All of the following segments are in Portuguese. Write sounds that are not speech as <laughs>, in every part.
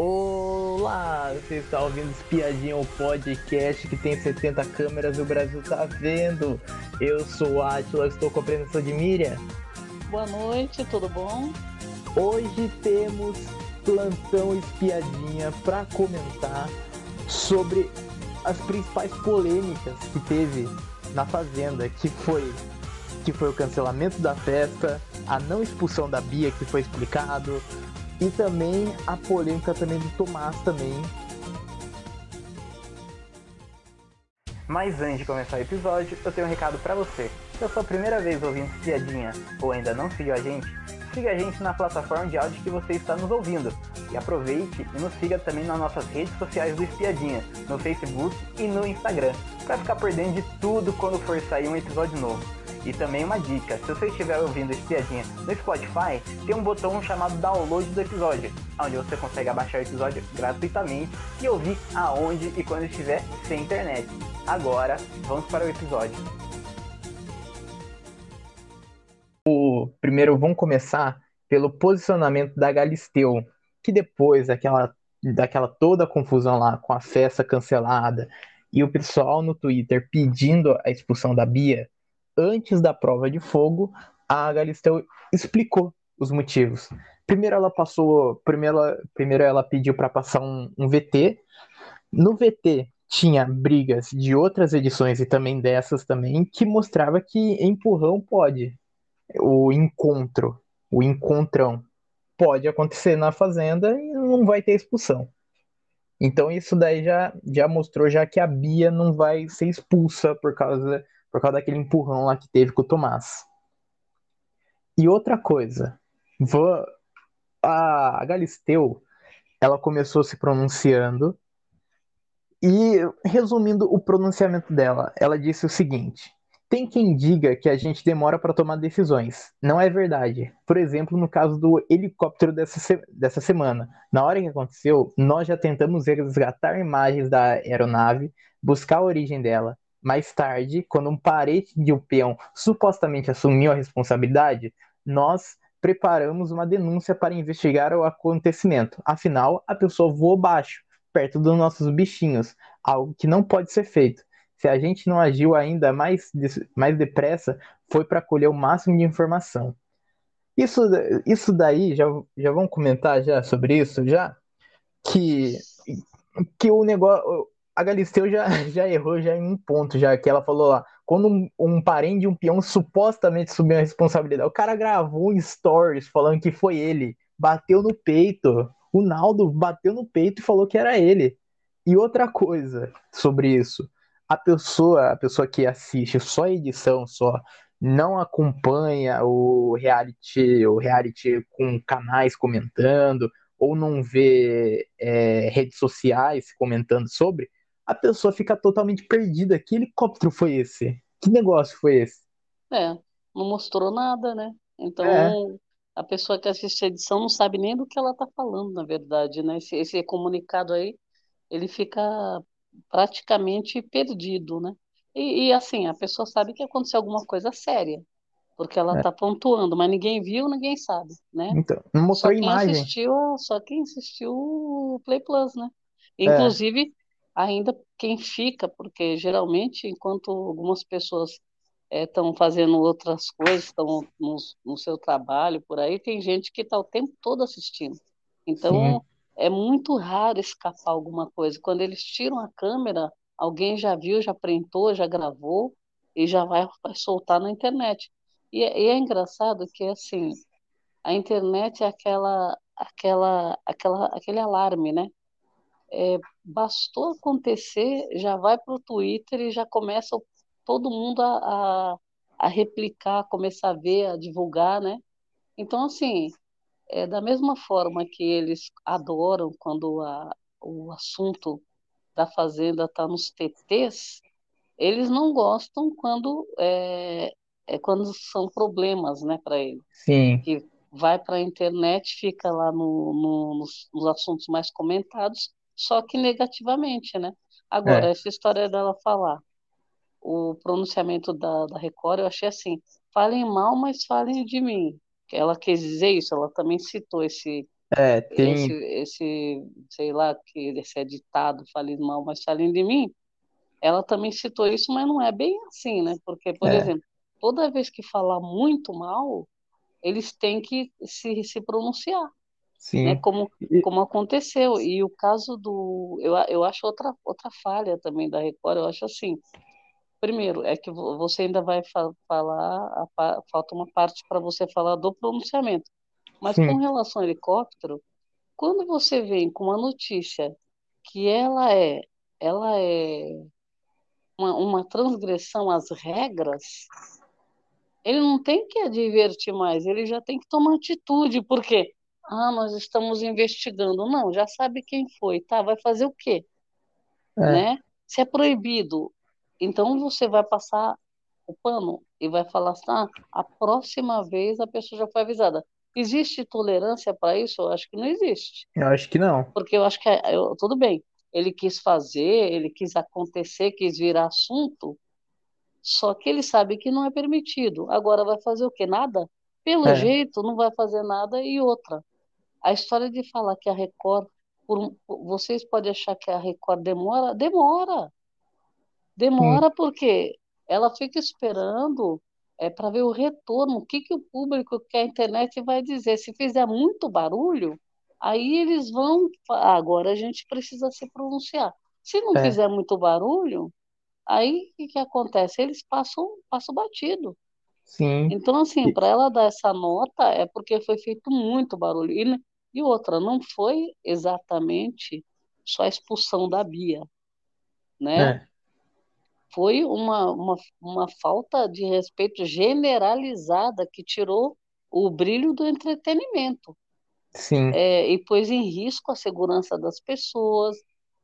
Olá, você está ouvindo Espiadinha, o podcast que tem 70 câmeras e o Brasil tá vendo. Eu sou o Atila, estou com a presença de Miriam. Boa noite, tudo bom? Hoje temos plantão Espiadinha para comentar sobre as principais polêmicas que teve na Fazenda, que foi que foi o cancelamento da festa, a não expulsão da Bia, que foi explicado, e também a polêmica também do Tomás também. Mas antes de começar o episódio, eu tenho um recado para você. Se é a sua primeira vez ouvindo Piadinha ou ainda não seguiu a gente, siga a gente na plataforma de áudio que você está nos ouvindo. E aproveite e nos siga também nas nossas redes sociais do Espiadinha, no Facebook e no Instagram, para ficar por dentro de tudo quando for sair um episódio novo. E também uma dica, se você estiver ouvindo esse piadinha no Spotify, tem um botão chamado download do episódio, onde você consegue abaixar o episódio gratuitamente e ouvir aonde e quando estiver sem internet. Agora, vamos para o episódio. O primeiro vamos começar pelo posicionamento da Galisteu, que depois daquela daquela toda confusão lá com a festa cancelada e o pessoal no Twitter pedindo a expulsão da Bia, antes da prova de fogo, a Galisteu explicou os motivos. Primeiro ela passou, primeiro, primeiro ela pediu para passar um, um VT. No VT tinha brigas de outras edições e também dessas também que mostrava que empurrão pode, o encontro, o encontrão pode acontecer na fazenda e não vai ter expulsão. Então isso daí já, já mostrou já que a Bia não vai ser expulsa por causa por causa daquele empurrão lá que teve com o Tomás. E outra coisa, vou... a Galisteu, ela começou se pronunciando e, resumindo o pronunciamento dela, ela disse o seguinte: tem quem diga que a gente demora para tomar decisões. Não é verdade. Por exemplo, no caso do helicóptero dessa, se dessa semana. Na hora que aconteceu, nós já tentamos resgatar imagens da aeronave, buscar a origem dela, mais tarde, quando um parente de um peão supostamente assumiu a responsabilidade, nós preparamos uma denúncia para investigar o acontecimento. Afinal, a pessoa voou baixo, perto dos nossos bichinhos, algo que não pode ser feito. Se a gente não agiu ainda mais, mais depressa, foi para colher o máximo de informação. Isso, isso daí, já, já vamos comentar já sobre isso, já? Que, que o negócio a Galisteu já, <laughs> já errou já em um ponto, já que ela falou lá, quando um, um parente de um peão supostamente subiu a responsabilidade, o cara gravou um stories falando que foi ele, bateu no peito, o Naldo bateu no peito e falou que era ele. E outra coisa sobre isso, a pessoa, a pessoa que assiste só a edição, só não acompanha o reality, o reality com canais comentando, ou não vê é, redes sociais comentando sobre, a pessoa fica totalmente perdida. Que helicóptero foi esse? Que negócio foi esse? É, não mostrou nada, né? Então, é. a pessoa que assiste a edição não sabe nem do que ela está falando, na verdade, né? Esse, esse comunicado aí, ele fica praticamente perdido, né? E, e, assim, a pessoa sabe que aconteceu alguma coisa séria, porque ela está é. pontuando, mas ninguém viu, ninguém sabe, né? Então, não mostrou só quem imagem. Assistiu, só quem assistiu o Play Plus, né? É. Ainda quem fica, porque geralmente, enquanto algumas pessoas estão eh, é, fazendo outras coisas, estão no, no, seu trabalho, por aí, tem gente que está o tempo todo assistindo. Então, Sim. é muito raro escapar alguma coisa. Quando eles tiram a câmera, alguém já viu, já printou, já gravou e já vai, vai soltar na internet. E, é, e é engraçado que, assim, a internet é aquela, aquela, aquela, aquele alarme, né? é, bastou acontecer, já vai para o Twitter e já começa todo mundo a, a, a, replicar, começar a ver, a divulgar, né? Então, assim, é, da mesma forma que eles adoram quando a, o assunto da Fazenda está nos TTs, eles não gostam quando é, é quando são problemas, né, para eles. Sim. Que vai para a internet, fica lá no, no, nos, nos assuntos mais comentados só que negativamente, né? Agora, é. essa história dela falar o pronunciamento da, da Record, eu achei assim, falem mal, mas falem de mim. Ela quis dizer isso, ela também citou esse, É, esse, tem. esse, sei lá, que esse é ditado, fale mal, mas falem de mim, ela também citou isso, mas não é bem assim, né? Porque, por É, exemplo, toda vez que falar muito mal, eles têm que se, se pronunciar, né? sim. Como, E- como aconteceu. E o caso do. Eu, eu acho outra, outra falha também da Record, eu acho assim. Primeiro, é que vo- você ainda vai fa falar, a falta uma parte para você falar do pronunciamento. Mas com sim, relação ao helicóptero, quando você vem com uma notícia que ela é, ela é uma, uma transgressão às regras, ele não tem que advertir mais, ele já tem que tomar atitude, porque, ah, nós estamos investigando. Não, já sabe quem foi, tá? Vai fazer o quê? é, Né? Se é proibido, então você vai passar o pano e vai falar assim, ah, a próxima vez a pessoa já foi avisada. Existe tolerância para isso? Eu acho que não existe. eu acho que não. Porque eu acho que é- eu- tudo bem, ele quis fazer, ele quis acontecer, quis virar assunto, só que ele sabe que não é permitido. Agora vai fazer o quê? Nada? Pelo É, jeito, não vai fazer nada. E outra, a história de falar que a Record, por vocês podem achar que a Record demora? Demora. Demora porque ela fica esperando é, para ver o retorno, o que, que o público, que a internet vai dizer. Se fizer muito barulho, aí eles vão. "Ah, agora a gente precisa se pronunciar. Se não é, fizer muito barulho, aí o que, que acontece? Eles passam, passam batido. sim. Então, assim, para ela dar essa nota é porque foi feito muito barulho. E, n- e outra, não foi exatamente só a expulsão da Bia, né? É, foi uma, uma, uma falta de respeito generalizada que tirou o brilho do entretenimento sim. é, e pôs em risco a segurança das pessoas,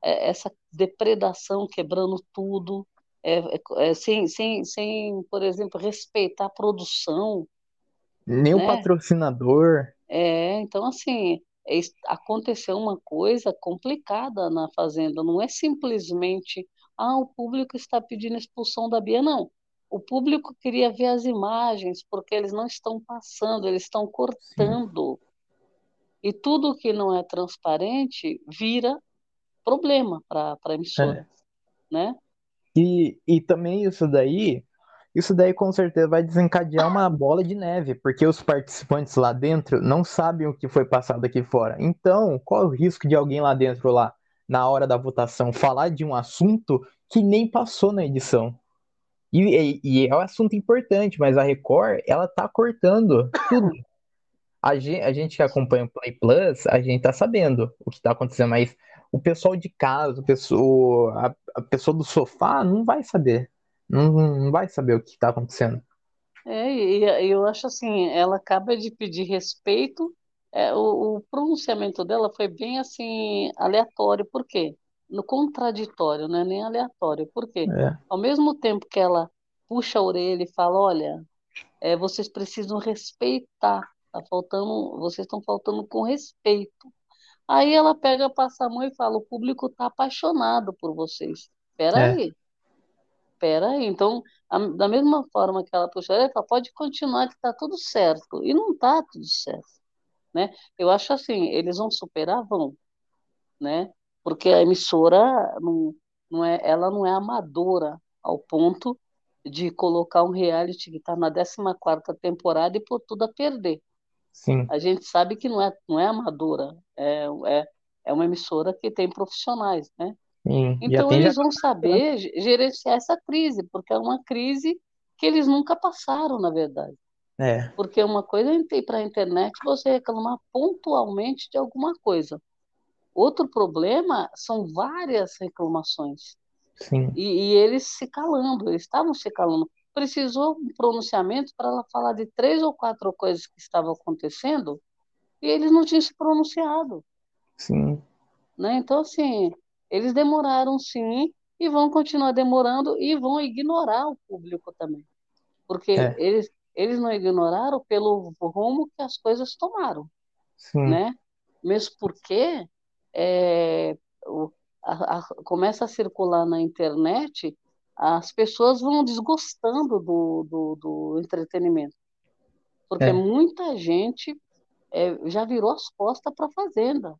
é, essa depredação quebrando tudo, é, é, sem, sem, sem, por exemplo, respeitar a produção, Nem o né? patrocinador. É, então, assim, é, aconteceu uma coisa complicada na Fazenda, não é simplesmente, ah, o público está pedindo expulsão da Bia, não. O público queria ver as imagens, porque eles não estão passando, eles estão Sim. cortando. E tudo que não é transparente vira problema para a emissora, É. né? E, e também isso daí, isso daí com certeza vai desencadear uma bola de neve, porque os participantes lá dentro não sabem o que foi passado aqui fora. Então, qual é o risco de alguém lá dentro, lá, na hora da votação, falar de um assunto que nem passou na edição? E, e, e é um assunto importante, mas a Record, ela tá cortando tudo. A gente, a gente que acompanha o Play Plus, a gente tá sabendo o que tá acontecendo, mas o pessoal de casa, o pessoal, a, a pessoa do sofá não vai saber. Não, não vai saber o que tá acontecendo. É, e, e eu acho assim, ela acaba de pedir respeito, é, o, o pronunciamento dela foi bem assim, aleatório, por quê? No contraditório, não é nem aleatório, por quê? É, Ao mesmo tempo que ela puxa a orelha e fala, olha, é, vocês precisam respeitar, tá faltando, vocês estão faltando com respeito. Aí ela pega, passa a mão e fala, o público está apaixonado por vocês. Espera é, aí, Espera aí, então, a- da mesma forma que ela puxou, ela fala, pode continuar que está tudo certo. E não está tudo certo, né? Eu acho assim, eles vão superar, vão, né? Porque a emissora não, não é, ela não é amadora ao ponto de colocar um reality que está na décima quarta temporada e por tudo a perder. sim, A gente sabe que não é, não é amadora, é, é, é uma emissora que tem profissionais, né? Sim. Então, já. eles vão saber ge- gerenciar essa crise, porque é uma crise que eles nunca passaram, na verdade. É, Porque uma coisa é ir para a internet você reclamar pontualmente de alguma coisa. Outro problema são várias reclamações. sim, E, e eles se calando, eles estavam se calando. Precisou um pronunciamento para ela falar de três ou quatro coisas que estavam acontecendo e eles não tinham se pronunciado. sim. né? Então, assim, eles demoraram sim e vão continuar demorando e vão ignorar o público também, porque É, eles, eles não ignoraram pelo rumo que as coisas tomaram, sim, né? Mesmo porque é, o- a- a- começa a circular na internet, as pessoas vão desgostando do, do, do entretenimento, porque é, muita gente é, já virou as costas para a Fazenda.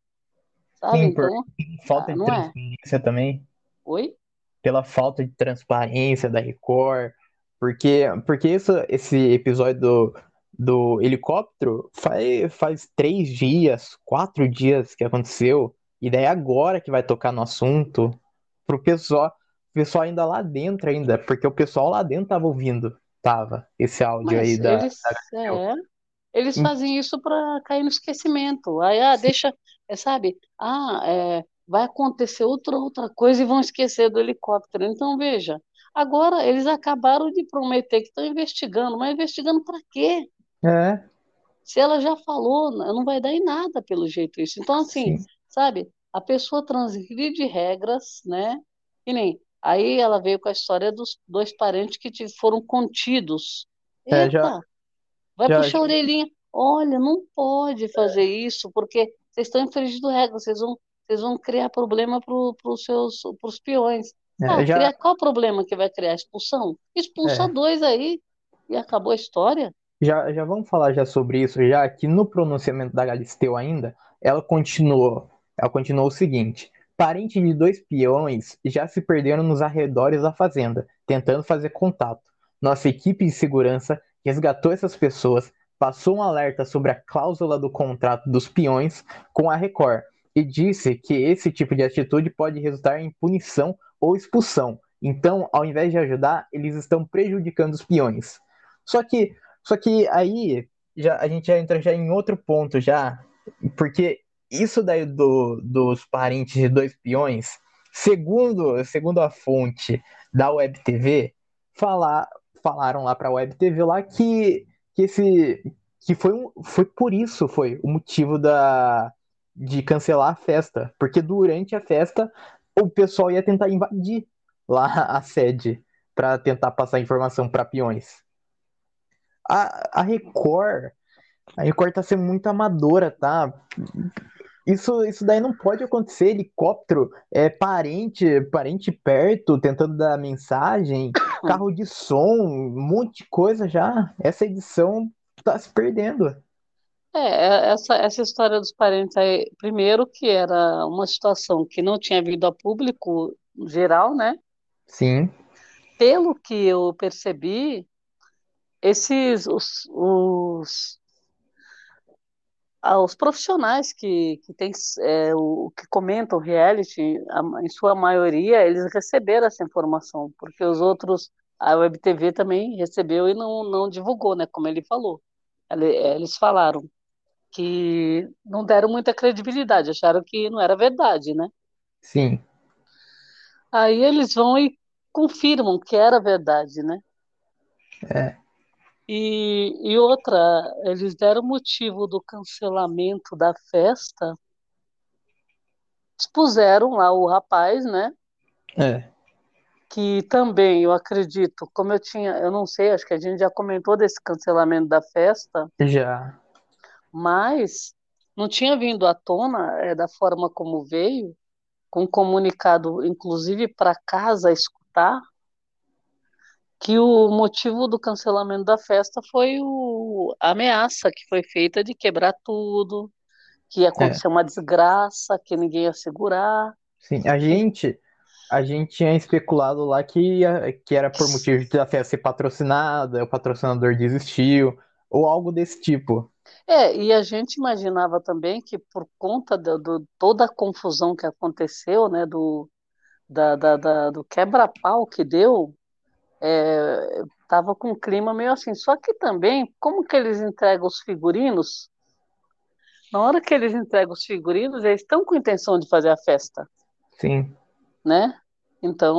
Sabe? Sim, então, por falta ah, de é? transparência também. Oi? Pela falta de transparência da Record. Porque, porque isso, esse episódio do, do helicóptero faz, faz três dias, quatro dias que aconteceu. E daí agora que vai tocar no assunto, pro pessoal, pessoal ainda lá dentro ainda, porque o pessoal lá dentro tava ouvindo, tava, esse áudio Mas aí da, eles, da é, eles Hum, fazem isso para cair no esquecimento. Aí, ah, deixa, é, sabe? Ah, é, vai acontecer outra outra coisa e vão esquecer do helicóptero. Então, veja, agora eles acabaram de prometer que estão investigando, mas investigando para quê? é, Se ela já falou, não vai dar em nada pelo jeito isso. Então, assim, sim. sabe? A pessoa transgride regras, né? E nem. Aí ela veio com a história dos dois parentes que foram contidos. É, já, Eita! Vai já, puxar a orelhinha. Olha, não pode fazer isso, porque vocês estão infringindo regras, vocês vão, vocês vão criar problema para os seus pros peões. Ah, é, já, criar, qual o problema que vai criar? Expulsão? Expulsa é. dois aí e acabou a história. Já, já vamos falar já sobre isso, já que no pronunciamento da Galisteu ainda, ela continuou, ela continuou o seguinte: parentes de dois peões já se perderam nos arredores da fazenda, tentando fazer contato. Nossa equipe de segurança resgatou essas pessoas, passou um alerta sobre a cláusula do contrato dos peões com a Record e disse que esse tipo de atitude pode resultar em punição ou expulsão. Então, ao invés de ajudar, eles estão prejudicando os peões. Só que só que aí já, a gente já entra já em outro ponto já, porque isso daí do, dos parentes de dois peões, segundo, segundo a fonte da Web TV, falar, falaram lá para a Web TV lá que, que esse que foi, um, foi por isso foi o motivo da de cancelar a festa, porque durante a festa o pessoal ia tentar invadir lá a sede para tentar passar informação para peões. A, a Record, a Record tá sendo muito amadora, tá? Isso, isso daí não pode acontecer. Helicóptero, é parente, parente perto, tentando dar mensagem, carro de som, um monte de coisa já. Essa edição tá se perdendo. É, essa, essa história dos parentes aí, primeiro que era uma situação que não tinha vindo a público geral, né? Sim, Pelo que eu percebi, esses os, os, ah, os profissionais que, que tem, é, o, que comentam reality, a- em sua maioria, eles receberam essa informação, porque os outros, a Web TV também recebeu e não, não divulgou, né? Como ele falou. Ele- Eles falaram que não deram muita credibilidade, acharam que não era verdade, né? sim, Aí eles vão e confirmam que era verdade, né? é, E, e outra, eles deram motivo do cancelamento da festa, expuseram lá o rapaz, né? é, Que também, eu acredito, como eu tinha, eu não sei, acho que a gente já comentou desse cancelamento da festa, já, mas não tinha vindo à tona, é, da forma como veio, com um comunicado, inclusive para casa escutar, que o motivo do cancelamento da festa foi o, a ameaça que foi feita de quebrar tudo, que ia é, acontecer uma desgraça, que ninguém ia segurar. sim. A gente, a gente tinha especulado lá que, ia- que era por motivo de a festa ser patrocinada, o patrocinador desistiu, ou algo desse tipo. é, e a gente imaginava também que por conta do- toda a confusão que aconteceu, né, do, da, da, da- do quebra-pau que deu, é, tava com um clima meio assim. Só que também, como que eles entregam os figurinos? Na hora que eles entregam os figurinos, eles estão com intenção de fazer a festa, Sim, né? Então,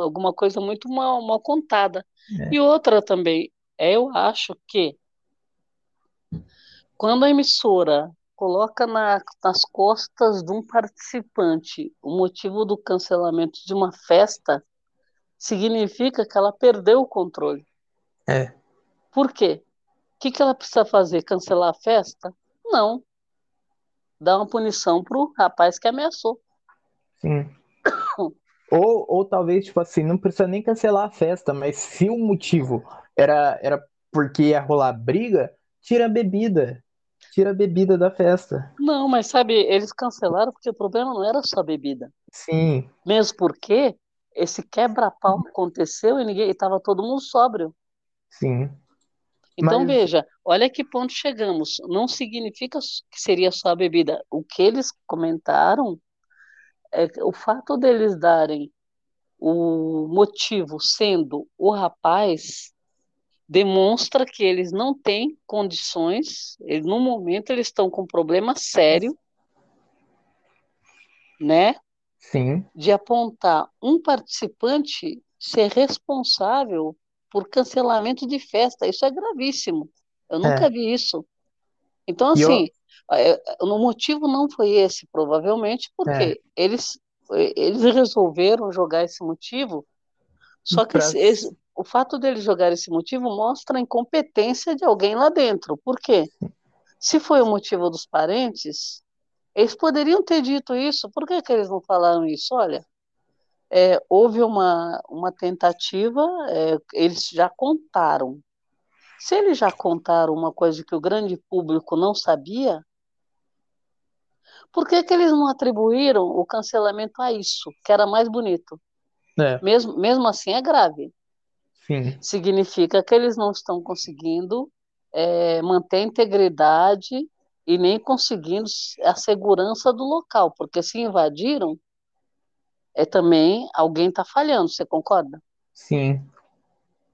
alguma coisa muito mal, mal contada. é, E outra também, eu acho que quando a emissora coloca na- nas costas de um participante o motivo do cancelamento de uma festa, significa que ela perdeu o controle. é, Por quê? O que que ela precisa fazer? Cancelar a festa? Não. Dar uma punição pro rapaz que ameaçou. sim. <coughs> Ou, ou talvez, tipo assim, não precisa nem cancelar a festa, mas se o motivo era, era porque ia rolar briga, tira a bebida. tira a bebida da festa. Não, mas sabe, eles cancelaram porque o problema não era só a bebida. Sim. Mesmo porque esse quebra-pau aconteceu e ninguém estava todo mundo sóbrio. Sim. Então Mas- veja, olha que ponto chegamos. Não significa que seria só a bebida. O que eles comentaram é que o fato deles darem o motivo sendo o rapaz demonstra que eles não têm condições, no momento eles estão com um problema sério, né, Sim. de apontar um participante ser responsável por cancelamento de festa. Isso é gravíssimo. Eu nunca É. vi isso. Então, E eu- assim, é, o motivo não foi esse, provavelmente, porque É. eles, eles resolveram jogar esse motivo, só que Pra- esse- o fato deles jogar esse motivo mostra a incompetência de alguém lá dentro. Por quê? Se foi o motivo dos parentes, eles poderiam ter dito isso. Por que, que eles não falaram isso? Olha, é, houve uma, uma tentativa, é, eles já contaram. Se eles já contaram uma coisa que o grande público não sabia, por que, que eles não atribuíram o cancelamento a isso, que era mais bonito? É, Mesmo, mesmo assim, é grave. sim. Significa que eles não estão conseguindo é, manter a integridade e nem conseguindo a segurança do local, porque se invadiram, é também alguém está falhando, você concorda? Sim.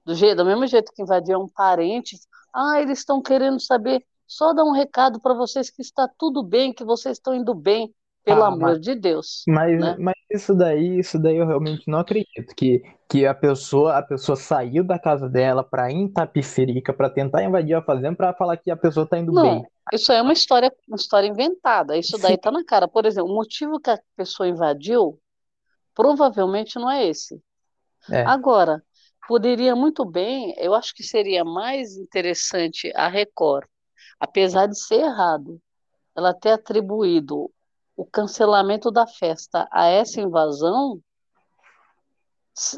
Do, jeito, do mesmo jeito que invadiram um parente, ah, eles estão querendo saber, só dar um recado para vocês que está tudo bem, que vocês estão indo bem, pelo Ah, amor mas- de Deus. Mas, né? mas isso daí, isso daí eu realmente não acredito que, que a pessoa, a pessoa saiu da casa dela para ir em Tapicerica para tentar invadir a fazenda para falar que a pessoa tá indo Não, bem. Isso é uma história, uma história inventada. Isso daí Sim. tá na cara. Por exemplo, o motivo que a pessoa invadiu provavelmente não é esse. É, Agora, poderia muito bem, eu acho que seria mais interessante a Record, apesar de ser errado, ela ter atribuído o cancelamento da festa a essa invasão,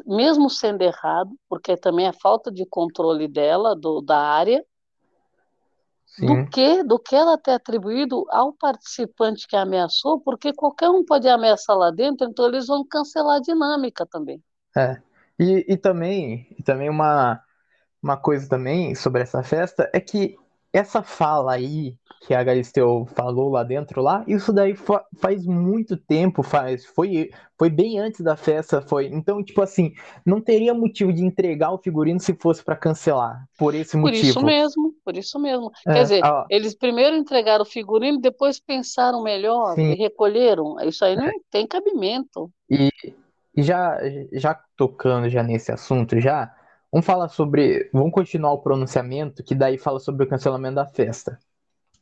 mesmo sendo errado, porque também é falta de controle dela, do, da área, do sim. que, do que ela ter atribuído ao participante que ameaçou, porque qualquer um pode ameaçar lá dentro, então eles vão cancelar a dinâmica também. É. E, e também, e também uma, uma coisa também sobre essa festa é que essa fala aí que a Galisteu falou lá dentro lá, isso daí fa- faz muito tempo, faz, foi, foi bem antes da festa, foi. Então, tipo assim, não teria motivo de entregar o figurino se fosse para cancelar, por esse Por isso motivo. mesmo, por isso mesmo. É, Quer dizer, ó, eles primeiro entregaram o figurino, depois pensaram melhor sim. e recolheram. Isso aí não tem cabimento. E, e já, já tocando já nesse assunto, já, vamos falar sobre. Vamos continuar o pronunciamento, que daí fala sobre o cancelamento da festa.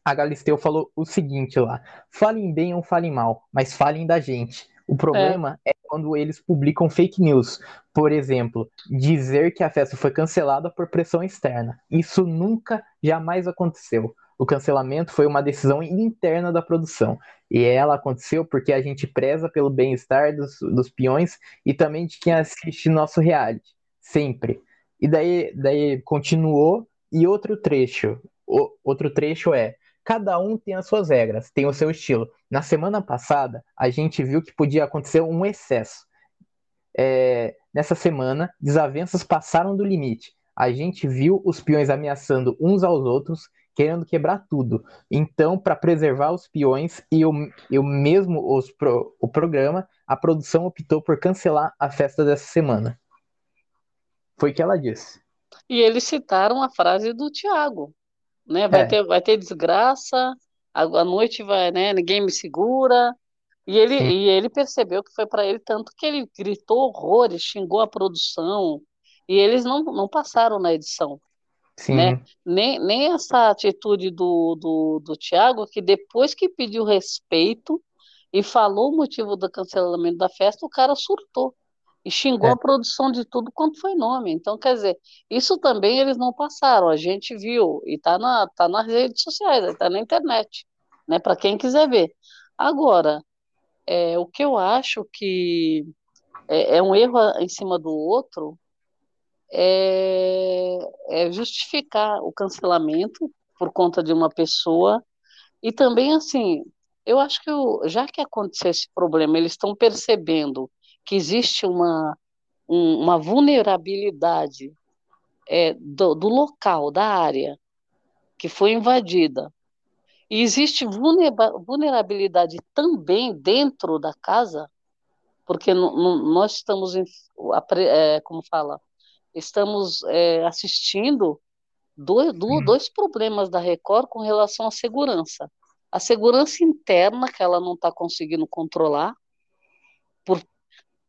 A Galisteu falou o seguinte lá: falem bem ou falem mal, mas falem da gente. O problema é quando eles publicam fake news. Por exemplo, dizer que a festa foi cancelada por pressão externa. Isso nunca, jamais aconteceu. O cancelamento foi uma decisão interna da produção. E ela aconteceu porque a gente preza pelo bem-estar dos, dos peões e também de quem assiste nosso reality. Sempre. E daí, daí continuou. E outro trecho. O, outro trecho é. Cada um tem as suas regras, tem o seu estilo. Na semana passada, a gente viu que podia acontecer um excesso. É, nessa semana, desavenças passaram do limite. A gente viu os peões ameaçando uns aos outros, querendo quebrar tudo. Então, para preservar os peões e o, e o mesmo os pro, o programa, a produção optou por cancelar a festa dessa semana. Foi o que ela disse. E eles citaram a frase do Tiago, né? Vai É. ter, vai ter desgraça, a, noite vai, né? Ninguém me segura. E ele, Sim. e ele percebeu que foi para ele tanto que ele gritou horrores, xingou a produção, e eles não, não passaram na edição. Sim, né? Nem, nem essa atitude do, do, do Tiago, que depois que pediu respeito e falou o motivo do cancelamento da festa, o cara surtou e xingou É. a produção de tudo quanto foi nome. Então, quer dizer, isso também eles não passaram, a gente viu, e tá, na, tá nas redes sociais, está na internet, né? Para quem quiser ver. Agora, é, o que eu acho que é, é um erro em cima do outro é, é justificar o cancelamento por conta de uma pessoa E também, assim, eu acho que o, já que aconteceu esse problema, eles estão percebendo que existe uma, um, uma vulnerabilidade é, do, do local, da área que foi invadida. E existe vulnerabilidade também dentro da casa, porque nós estamos, em, é, como fala, estamos é, assistindo dois, dois problemas da Record com relação à segurança. A segurança interna, que ela não está conseguindo controlar, por,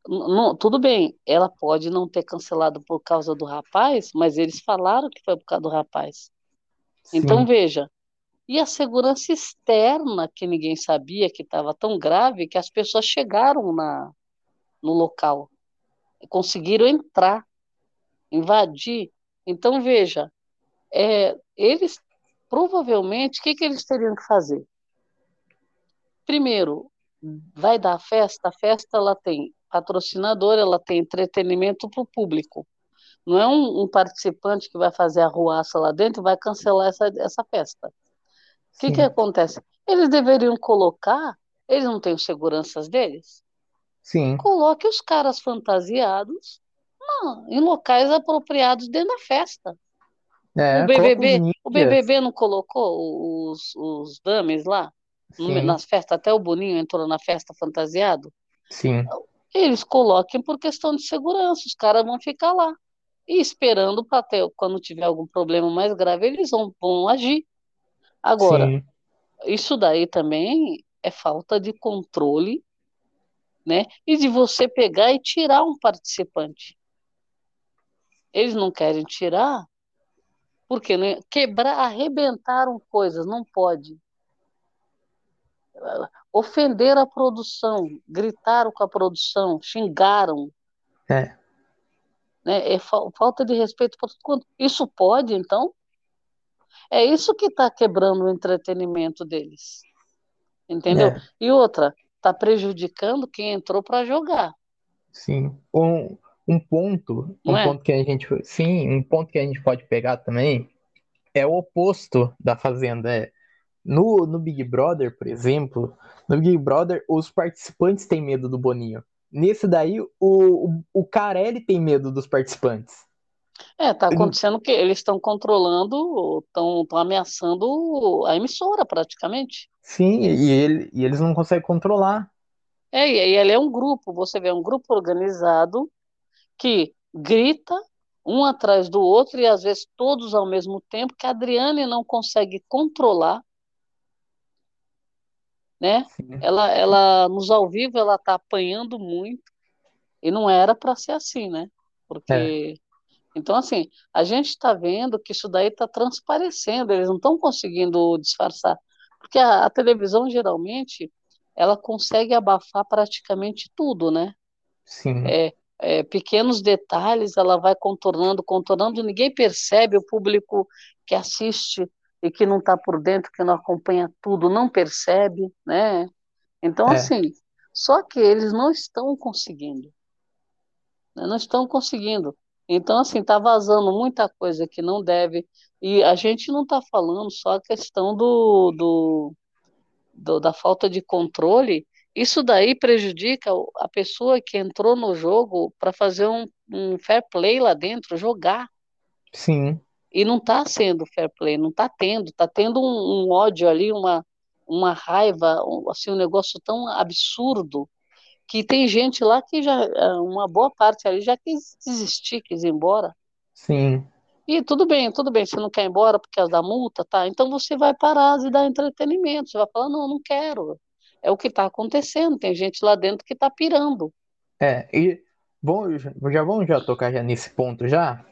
não, tudo bem, ela pode não ter cancelado por causa do rapaz, mas eles falaram que foi por causa do rapaz. Sim. Então, veja, e a segurança externa, que ninguém sabia que estava tão grave, que as pessoas chegaram na, no local, conseguiram entrar, invadir. Então, veja, é, eles provavelmente, o que, que eles teriam que fazer? Primeiro, vai dar festa, a festa ela tem patrocinador, ela tem entretenimento para o público. Não é um, um, participante que vai fazer a ruaça lá dentro e vai cancelar essa, essa festa. O que, que acontece? Eles deveriam colocar, eles não têm seguranças deles? Sim. Coloque os caras fantasiados não, em locais apropriados dentro da festa. É, o BBB, o BBB não colocou os, os dames lá Sim. nas festas, até o Boninho entrou na festa fantasiado. Sim. Eles coloquem por questão de segurança, os caras vão ficar lá e esperando para ter, quando tiver algum problema mais grave, eles vão, vão agir. Agora, Sim. isso daí também é falta de controle, né? E de você pegar e tirar um participante. Eles não querem tirar, porque né, quebrar, arrebentaram coisas, não pode. Ofenderam a produção, gritaram com a produção, xingaram. É. Né? É fa falta de respeito por tudo. Isso pode, então? É isso que está quebrando o entretenimento deles. Entendeu? É. E outra, está prejudicando quem entrou para jogar. Sim. Um, um ponto, um é? ponto que a gente, sim, um ponto que a gente pode pegar também é o oposto da Fazenda. É, no, no Big Brother, por exemplo, no Big Brother, os participantes têm medo do Boninho. Nesse daí, o, o, o Carelli tem medo dos participantes. É, tá acontecendo que eles estão controlando, estão ameaçando a emissora praticamente. Sim, e, ele, e eles não conseguem controlar. É, e ele é um grupo, você vê, um grupo organizado que grita um atrás do outro e às vezes todos ao mesmo tempo, que a Adriane não consegue controlar, né? Ela, ela nos ao vivo ela tá apanhando muito e não era para ser assim, né? Porque é. Então, assim, a gente está vendo que isso daí está transparecendo, eles não estão conseguindo disfarçar. Porque a, a, televisão, geralmente, ela consegue abafar praticamente tudo, né? Sim. É, é, pequenos detalhes, ela vai contornando, contornando, ninguém percebe, o público que assiste e que não está por dentro, que não acompanha tudo, não percebe, né? Então, é. assim, só que eles não estão conseguindo. Né? Não estão conseguindo. Então, assim, está vazando muita coisa que não deve. E a gente não está falando só a questão do, do, do, da falta de controle. Isso daí prejudica a pessoa que entrou no jogo para fazer um, um fair play lá dentro, jogar. Sim. E não está sendo fair play, não está tendo, está tendo um, um, ódio ali, uma, uma raiva, um, assim, um negócio tão absurdo que tem gente lá que já, é, uma boa parte ali já quis desistir, quis ir embora. Sim. E tudo bem, tudo bem, você não quer ir embora por causa da multa, tá? Então você vai parar de dar entretenimento, você vai falar, não, não quero. É o que está acontecendo, tem gente lá dentro que está pirando. É, e bom, já vamos já tocar já nesse ponto já,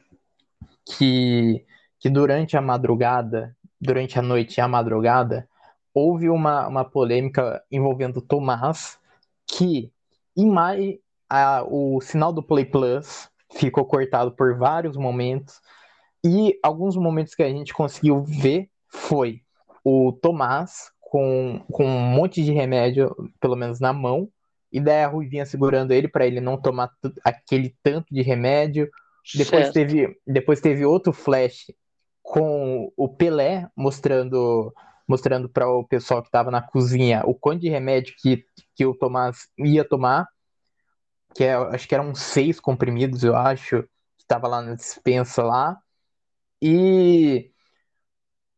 que, que durante a madrugada, durante a noite e a madrugada, houve uma, uma polêmica envolvendo Tomás, que em maio, a, o sinal do Play Plus ficou cortado por vários momentos. E alguns momentos que a gente conseguiu ver foi o Tomás com, com um monte de remédio, pelo menos na mão, e daí a Ruivinha segurando ele para ele não tomar aquele tanto de remédio. Depois teve, depois teve outro flash com o Pelé mostrando mostrando para o pessoal que estava na cozinha o quanto de remédio que, que o Tomás ia tomar, que é, acho que eram seis comprimidos, eu acho, que estava lá na dispensa lá. E,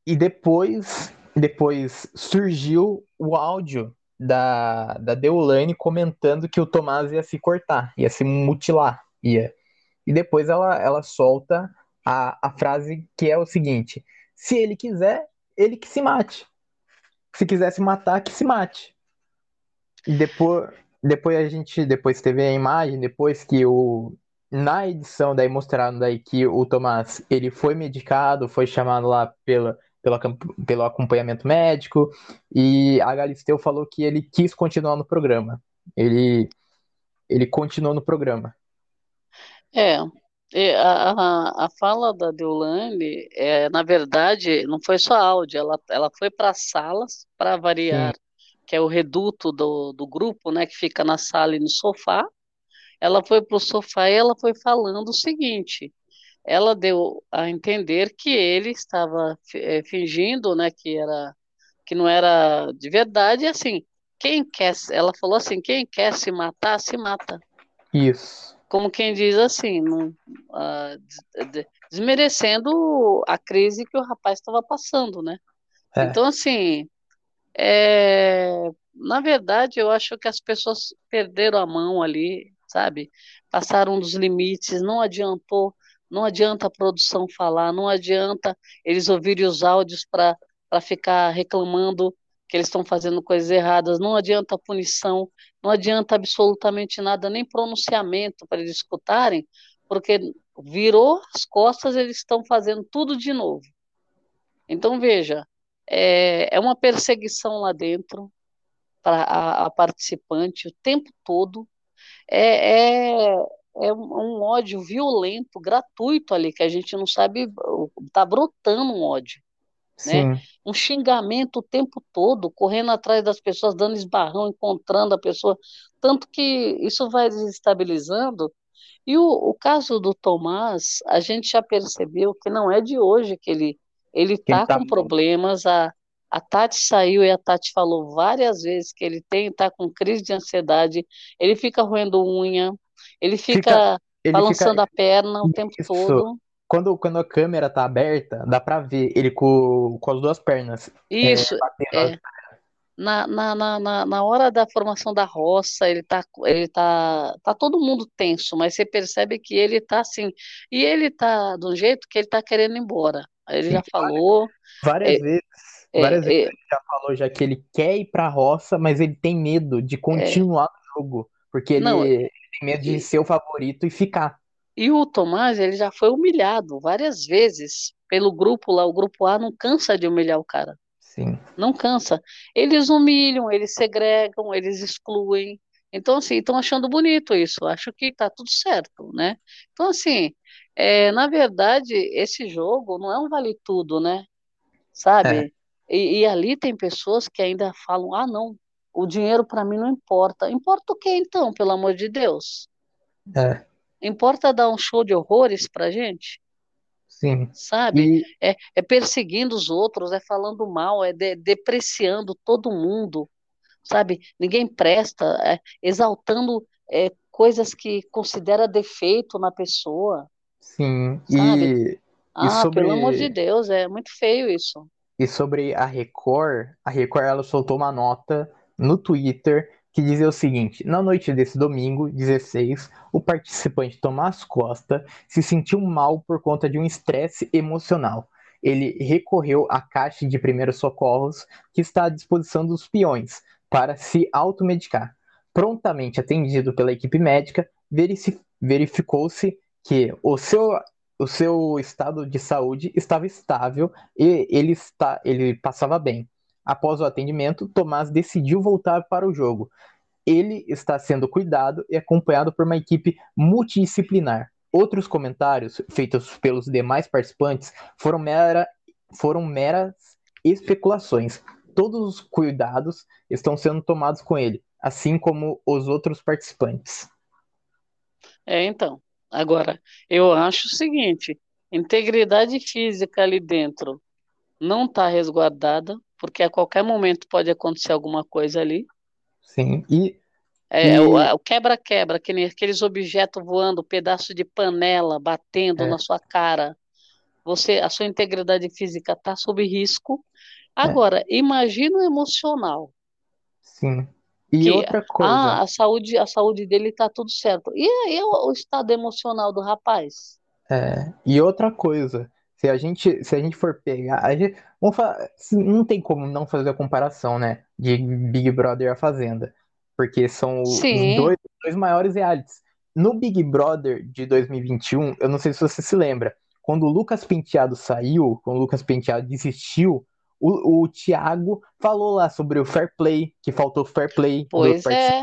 e depois, depois surgiu o áudio da, da Deolane comentando que o Tomás ia se cortar, ia se mutilar, ia. E depois ela, ela solta a, a frase que é o seguinte: se ele quiser, ele que se mate. Se quiser se matar, que se mate. E depois, depois a gente depois teve a imagem, depois que o na edição daí mostraram daí que o Tomás ele foi medicado, foi chamado lá pela, pela pelo acompanhamento médico e a Galisteu falou que ele quis continuar no programa. Ele ele continuou no programa. É, a, a, a fala da Deolane, é, na verdade, não foi só áudio, ela, ela foi para as salas, para variar, Sim. que é o reduto do, do grupo, né, que fica na sala e no sofá. Ela foi para o sofá e ela foi falando o seguinte: ela deu a entender que ele estava é, fingindo, né, que era que não era de verdade, e assim, quem quer, ela falou assim, quem quer se matar, se mata. Isso como quem diz assim, não, uh, desmerecendo a crise que o rapaz estava passando, né? É. Então, assim, é, na verdade, eu acho que as pessoas perderam a mão ali, sabe? Passaram dos limites, não adiantou, não adianta a produção falar, não adianta eles ouvirem os áudios para ficar reclamando que eles estão fazendo coisas erradas, não adianta punição, não adianta absolutamente nada, nem pronunciamento para eles escutarem, porque virou as costas, eles estão fazendo tudo de novo. Então, veja, é, é uma perseguição lá dentro para a, a, participante o tempo todo, é, é, é um ódio violento, gratuito ali, que a gente não sabe, está brotando um ódio né? Um xingamento o tempo todo, correndo atrás das pessoas, dando esbarrão, encontrando a pessoa, tanto que isso vai desestabilizando. E o, o caso do Tomás, a gente já percebeu que não é de hoje que ele ele está tá com problemas. A, a Tati saiu e a Tati falou várias vezes que ele tem está com crise de ansiedade. Ele fica roendo unha, ele fica, fica ele balançando fica... a perna o tempo Isso. todo quando, quando a câmera tá aberta, dá pra ver ele com, com as duas pernas. É, Isso, é, é. Na, na, na, na hora da formação da roça, ele tá, ele tá, tá todo mundo tenso, mas você percebe que ele tá assim, e ele tá de um jeito que ele tá querendo ir embora. Ele Sim, já falou. Várias é, vezes. É, várias é, vezes ele já falou já que ele quer ir pra roça, mas ele tem medo de continuar no jogo. Porque ele, não, ele tem medo de ser o favorito e ficar. E o Tomás, ele já foi humilhado várias vezes pelo grupo lá. O grupo A não cansa de humilhar o cara. Sim. Não cansa. Eles humilham, eles segregam, eles excluem. Então, assim, estão achando bonito isso. Acho que está tudo certo, né? Então, assim, é, na verdade, esse jogo não é um vale tudo, né? Sabe? É. E, e ali tem pessoas que ainda falam: ah, não, o dinheiro para mim não importa. Importa o que então, pelo amor de Deus? É. Importa dar um show de horrores pra gente? Sim. Sabe? E... É, é perseguindo os outros, é falando mal, é de, depreciando todo mundo, sabe? Ninguém presta, é, exaltando é, coisas que considera defeito na pessoa. Sim. Sabe? E, ah, e sobre... pelo amor de Deus, é muito feio isso. E sobre a Record, a Record ela soltou uma nota no Twitter que dizia o seguinte: na noite desse domingo, 16, o participante Tomás Costa se sentiu mal por conta de um estresse emocional. Ele recorreu à caixa de primeiros socorros que está à disposição dos peões para se automedicar. Prontamente atendido pela equipe médica, verificou-se que o seu, o seu estado de saúde estava estável e ele, está, ele passava bem. Após o atendimento, Tomás decidiu voltar para o jogo. Ele está sendo cuidado e acompanhado por uma equipe multidisciplinar. Outros comentários feitos pelos demais participantes foram, mera, foram meras especulações. Todos os cuidados estão sendo tomados com ele, assim como os outros participantes. É, então. Agora, eu acho o seguinte: integridade física ali dentro não está resguardada, porque a qualquer momento pode acontecer alguma coisa ali. Sim, e. É, e... o quebra-quebra, que nem aqueles objetos voando, pedaço de panela batendo é. na sua cara. Você, a sua integridade física está sob risco. É. Agora, é. imagina o emocional. Sim. E que, outra coisa. Ah, a saúde, a saúde dele está tudo certo. E aí o, o estado emocional do rapaz? É, e outra coisa, se a gente, se a gente for pegar, a gente, vamos falar, não tem como não fazer a comparação, né, de Big Brother e a Fazenda, porque são os dois, dois maiores realities. No Big Brother de 2021, eu não sei se você se lembra, quando o Lucas Penteado saiu, quando o Lucas Penteado desistiu, o, o Thiago falou lá sobre o fair play, que faltou fair play. Pois é.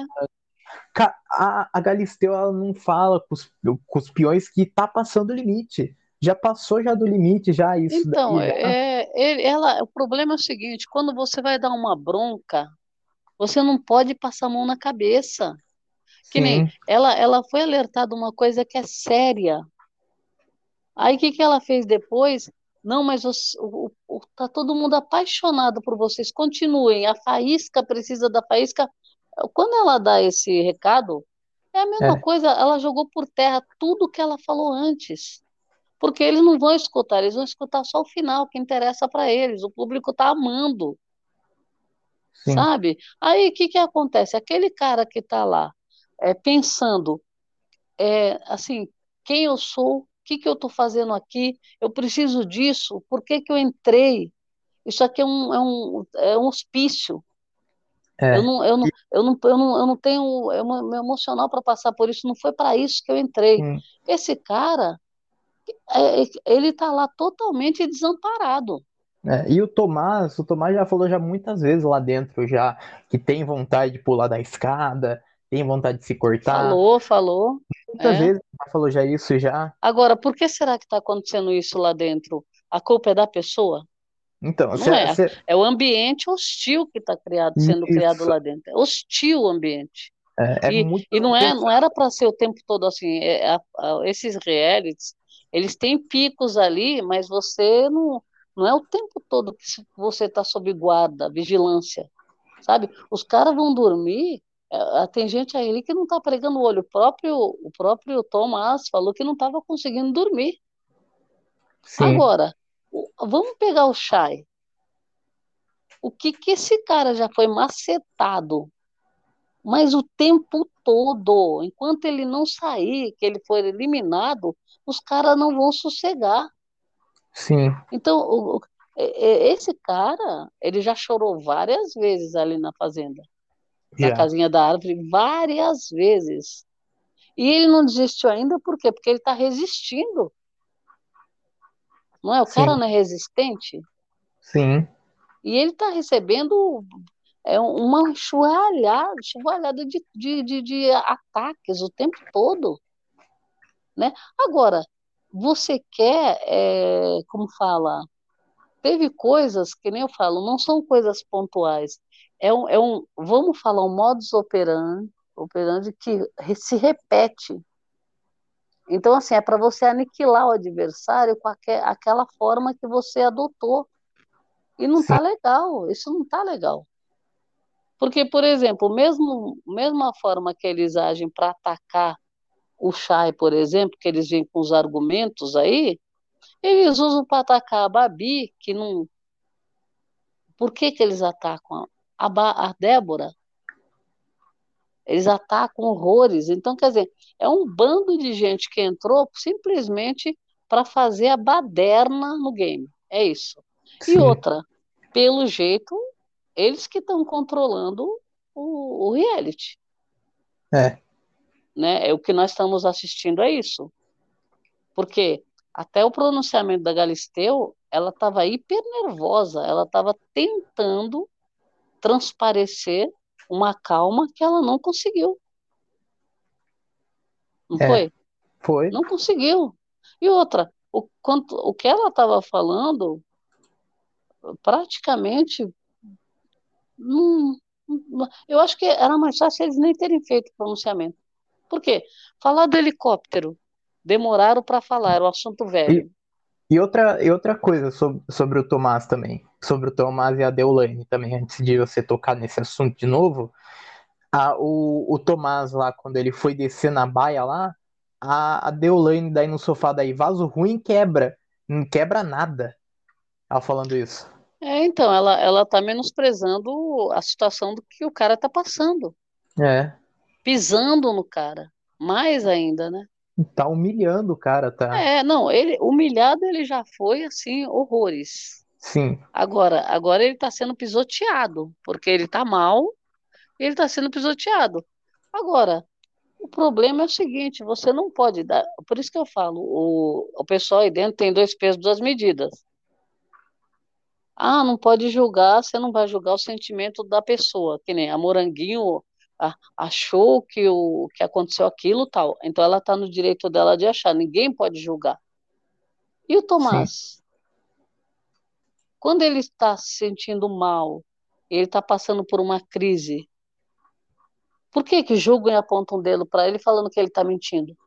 A, a Galisteu ela não fala com os, com os peões que tá passando o limite. Já passou já do limite, já isso. Então, daí, é, ela, o problema é o seguinte: quando você vai dar uma bronca, você não pode passar a mão na cabeça. Que Sim. nem ela, ela foi alertada uma coisa que é séria. Aí o que, que ela fez depois? Não, mas os, o, o, tá todo mundo apaixonado por vocês. Continuem. A Faísca precisa da Faísca. Quando ela dá esse recado, é a mesma é. coisa. Ela jogou por terra tudo que ela falou antes. Porque eles não vão escutar, eles vão escutar só o final, que interessa para eles. O público está amando. Sim. Sabe? Aí o que, que acontece? Aquele cara que está lá é, pensando, é, assim, quem eu sou, o que, que eu estou fazendo aqui? Eu preciso disso? Por que, que eu entrei? Isso aqui é um, é um, é um hospício. É. Eu, não, eu, não, eu, não, eu, não, eu não tenho eu, meu emocional para passar por isso. Não foi para isso que eu entrei. Hum. Esse cara, é, ele está lá totalmente desamparado. É, e o Tomás, o Tomás já falou já muitas vezes lá dentro já que tem vontade de pular da escada, tem vontade de se cortar. Falou, falou. Muitas é. vezes já falou já isso já. Agora, por que será que está acontecendo isso lá dentro? A culpa é da pessoa? Então, não é. é o ambiente hostil que está criado, sendo isso. criado lá dentro. É hostil o ambiente. É, é e, muito e não, é, não era para ser o tempo todo assim. É, a, a, esses realities, eles têm picos ali, mas você não, não é o tempo todo que você está sob guarda, vigilância, sabe? Os caras vão dormir é, tem gente aí que não está pregando o olho. O próprio, o próprio Tomás falou que não estava conseguindo dormir. Sim. Agora, vamos pegar o Chay. O que, que esse cara já foi macetado, mas o tempo todo, enquanto ele não sair, que ele for eliminado, os caras não vão sossegar. Sim. Então, o, esse cara, ele já chorou várias vezes ali na fazenda na yeah. casinha da árvore várias vezes. E ele não desistiu ainda, por quê? Porque ele está resistindo. Não é? O Sim. cara não é resistente? Sim. E ele está recebendo é, uma enxovalhada, enxovalhada de, de, de, de ataques o tempo todo. Né? Agora, você quer, é, como fala, teve coisas que nem eu falo, não são coisas pontuais é um, é um vamos falar, um modus operandi, operandi que se repete. Então, assim, é para você aniquilar o adversário com aquel, aquela forma que você adotou. E não está legal, isso não está legal. Porque, por exemplo, mesmo mesma forma que eles agem para atacar o Chay, por exemplo, que eles vêm com os argumentos aí, eles usam para atacar a Babi, que não. Por que, que eles atacam a, a Débora. Eles atacam horrores. Então, quer dizer, é um bando de gente que entrou simplesmente para fazer a baderna no game. É isso. Sim. E outra, pelo jeito, eles que estão controlando o, o, reality. É. Né? É o que nós estamos assistindo é isso. Porque até o pronunciamento da Galisteu, ela estava hiper nervosa, ela estava tentando transparecer uma calma que ela não conseguiu. Não é, foi? Foi. Não conseguiu. E outra, o, quanto, o que ela estava falando, praticamente, eu acho que era mais fácil eles nem terem feito o pronunciamento. Por quê? Falar do helicóptero, demoraram para falar, era um assunto velho. E, e, outra, e outra coisa sobre, sobre o Tomás também sobre o Tomás e a Deolane também, antes de você tocar nesse assunto de novo. A, o, o Tomás lá, quando ele foi descer na baia lá, a, a Deolane daí no sofá daí, vaso ruim quebra. Não quebra nada. Ela falando isso. É, então, ela, ela tá menosprezando a situação do que o cara tá passando. É. Pisando no cara. Mais ainda, né? Tá humilhando o cara, tá? É, não, ele humilhado ele já foi assim, horrores. Sim. Agora, agora ele tá sendo pisoteado, porque ele tá mal, e ele tá sendo pisoteado. Agora, o problema é o seguinte, você não pode dar, por isso que eu falo, o, o pessoal aí dentro tem dois pesos, duas medidas. Ah, não pode julgar, você não vai julgar o sentimento da pessoa, que nem a Moranguinho achou que, o, que aconteceu aquilo tal. Então ela está no direito dela de achar, ninguém pode julgar. E o Tomás? Sim. Quando ele está se sentindo mal, ele está passando por uma crise, por que que julgam e apontam o dedo para ele falando que ele está mentindo?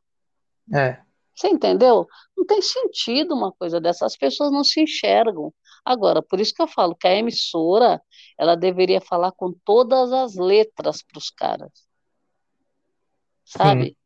É. Você entendeu? Não tem sentido uma coisa dessa. As pessoas não se enxergam. Agora, por isso que eu falo que a emissora ela deveria falar com todas as letras para os caras. Sabe? Sim.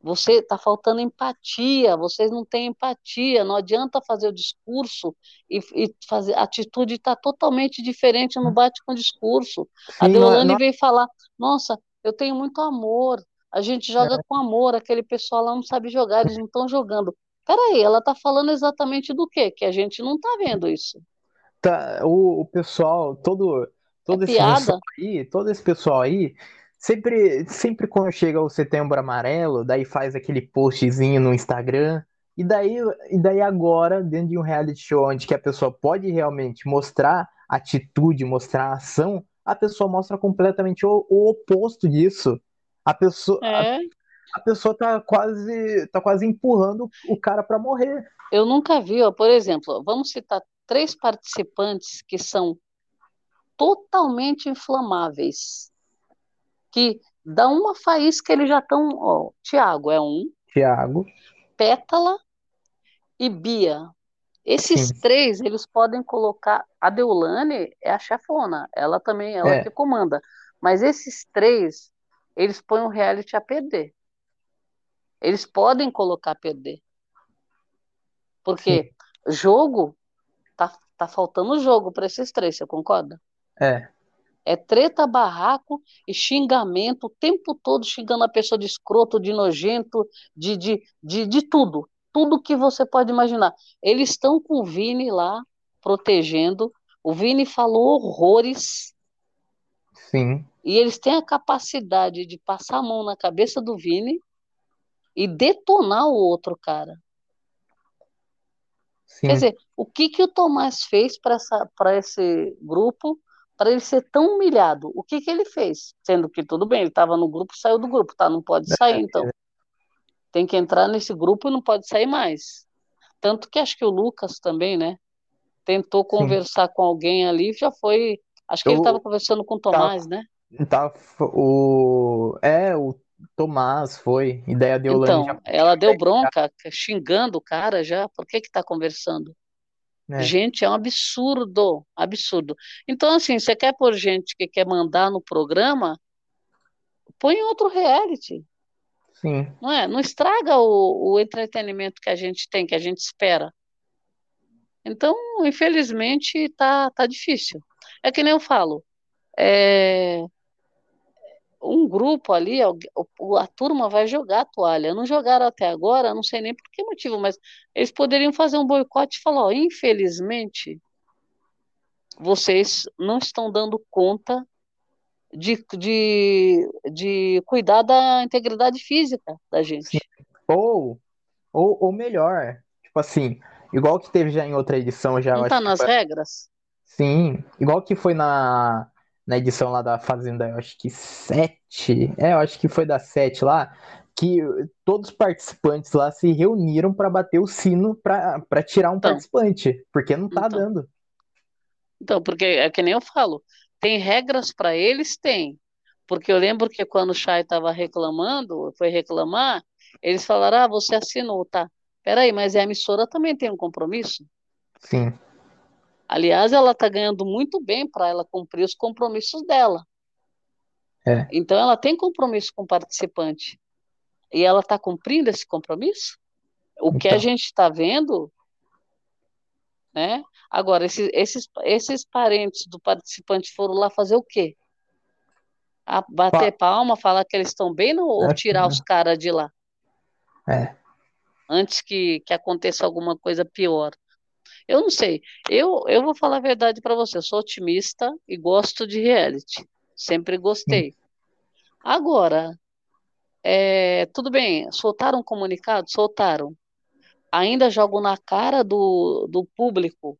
Você está faltando empatia, vocês não têm empatia, não adianta fazer o discurso e, e fazer a atitude está totalmente diferente, não bate com o discurso. Sim, a Deolane não, não... veio falar, nossa, eu tenho muito amor, a gente joga é. com amor, aquele pessoal lá não sabe jogar, eles não estão jogando. Peraí, ela está falando exatamente do quê? Que a gente não está vendo isso. Tá, o, o pessoal, todo, todo é esse pessoal aí, todo esse pessoal aí, sempre, sempre quando chega o setembro amarelo, daí faz aquele postzinho no Instagram, e daí, e daí agora, dentro de um reality show onde que a pessoa pode realmente mostrar atitude, mostrar ação, a pessoa mostra completamente o, o oposto disso. A pessoa, é. a, a, pessoa tá quase, tá quase empurrando o cara para morrer. Eu nunca vi, ó, por exemplo, vamos citar três participantes que são totalmente inflamáveis, que dá uma faísca eles já estão, ó, Tiago é um, Tiago, Pétala e Bia. Esses Sim. três, eles podem colocar. A Deulane é a chefona, ela também, ela é. que comanda. Mas esses três, eles põem o reality a perder. Eles podem colocar perder. Porque Sim. jogo, tá, tá faltando jogo para esses três, você concorda? É. É treta, barraco e xingamento o tempo todo xingando a pessoa de escroto, de nojento, de, de, de, de tudo. Tudo que você pode imaginar. Eles estão com o Vini lá, protegendo. O Vini falou horrores. Sim. E eles têm a capacidade de passar a mão na cabeça do Vini e detonar o outro cara. Sim. Quer dizer, o que, que o Tomás fez para esse grupo, para ele ser tão humilhado? O que, que ele fez? Sendo que tudo bem, ele estava no grupo, saiu do grupo, tá? Não pode sair, então. Tem que entrar nesse grupo e não pode sair mais. Tanto que acho que o Lucas também, né? Tentou conversar Sim. com alguém ali, já foi. Acho que Eu, ele estava conversando com o Tomás, tá, né? Tá, o, é, o Tomás foi. Ideia de Então, já... ela deu bronca, xingando o cara já. Por que que tá conversando? É. Gente, é um absurdo, absurdo. Então, assim, você quer por gente que quer mandar no programa, põe outro reality. Sim. Não é? Não estraga o, o entretenimento que a gente tem, que a gente espera. Então, infelizmente, tá, tá difícil. É que nem eu falo, é, um grupo ali, a, turma vai jogar a toalha. Não jogaram até agora, não sei nem por que motivo, mas eles poderiam fazer um boicote e falar: ó, infelizmente, vocês não estão dando conta de, de, de cuidar da integridade física da gente. Ou, ou, ou melhor, tipo assim, igual que teve já em outra edição, já. Não tá nas foi... regras? Sim, igual que foi na na edição lá da Fazenda, eu acho que sete, é, eu acho que foi da sete lá, que todos os participantes lá se reuniram para bater o sino para tirar um então, participante, porque não tá então, dando. Então, porque é que nem eu falo, tem regras para eles? Tem. Porque eu lembro que quando o Chay estava reclamando, foi reclamar, eles falaram: ah, você assinou, tá? Peraí, mas a emissora também tem um compromisso? Sim. Aliás, ela está ganhando muito bem para ela cumprir os compromissos dela. É. Então, ela tem compromisso com o participante. E ela está cumprindo esse compromisso? O então. que a então. gente está vendo, né? Agora, esses, esses, esses parentes do participante foram lá fazer o quê? A bater pa palma, falar que eles estão bem ou é, tirar os caras de lá? É. Antes que, que aconteça alguma coisa pior. Eu não sei. Eu, eu vou falar a verdade para você. Eu sou otimista e gosto de reality. Sempre gostei. Hum. Agora, é, tudo bem, soltaram um comunicado? Soltaram. Ainda jogo na cara do, do público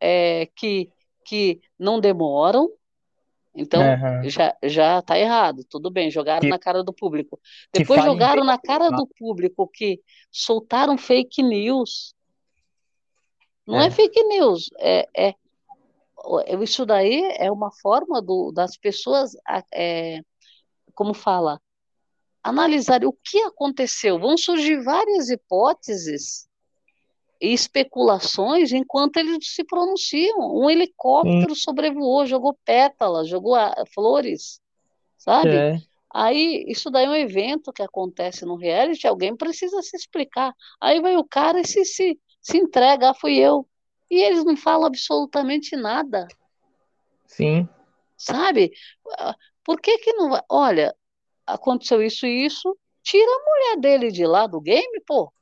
é, que, que não demoram, então uhum. já, já tá errado, tudo bem, jogaram que, na cara do público. Depois jogaram na cara do público que soltaram fake news. Não é, é fake news, é, é, isso daí é uma forma do, das pessoas, é, como fala, analisar o que aconteceu. Vão surgir várias hipóteses e especulações enquanto eles se pronunciam. Um helicóptero Sim. sobrevoou, jogou pétalas, jogou ah, flores, sabe? É. Aí, isso daí é um evento que acontece no reality, alguém precisa se explicar. Aí vai o cara e se, se, se entrega, ah, fui eu. E eles não falam absolutamente nada. Sim. Sabe? Ah, por que que não vai? Olha, aconteceu isso e isso, tira a mulher dele de lá do game, pô.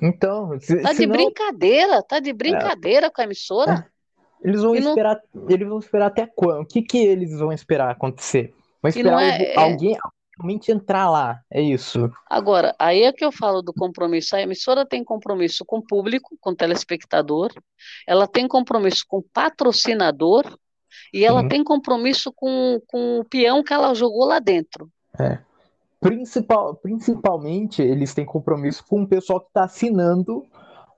Então, se, tá de brincadeira, tá de brincadeira é, com a emissora. É. Eles vão esperar, não... eles vão esperar até quando? O que que eles vão esperar acontecer? Vão esperar é, alguém realmente entrar lá, é isso. Agora, aí é que eu falo do compromisso. A emissora tem compromisso com o público, com o telespectador, ela tem compromisso com o patrocinador e ela tem compromisso com, com o peão que ela jogou lá dentro. É. Principal, principalmente, eles têm compromisso com o pessoal que está assinando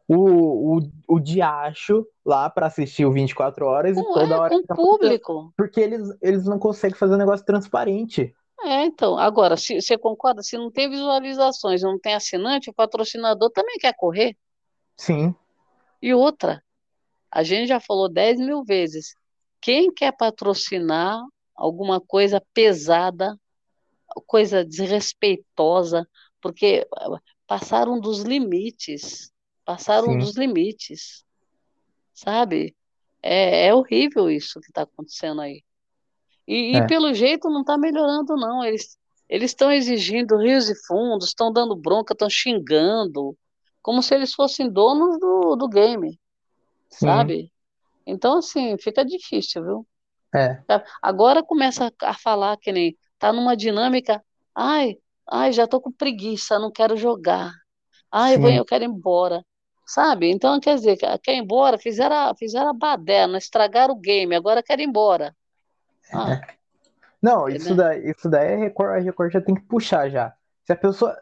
o, o, o diacho lá para assistir o 24 horas e toda é, hora. Com o tá público. Porque eles, eles não conseguem fazer um negócio transparente. É, então, agora, se você concorda, se não tem visualizações, não tem assinante, o patrocinador também quer correr. Sim. E outra, a gente já falou 10 mil vezes, quem quer patrocinar alguma coisa pesada coisa desrespeitosa, porque passaram dos limites, passaram Sim. dos limites, sabe? É, é horrível isso que está acontecendo aí. E, é. e, pelo jeito não está melhorando, não. Eles eles estão exigindo rios e fundos, estão dando bronca, estão xingando, como se eles fossem donos do, do game, Sim. sabe? Então, assim, fica difícil, viu? É. Agora começa a falar que nem tá numa dinâmica, ai, ai, já tô com preguiça, não quero jogar. Ai, Sim. eu quero ir embora. Sabe? Então, quer dizer, quer ir embora, fizeram, fizeram a baderna, estragaram o game, agora quer ir embora. Ah, é. Não, isso, daí, isso daí é Record, a Record já tem que puxar já. Se a pessoa.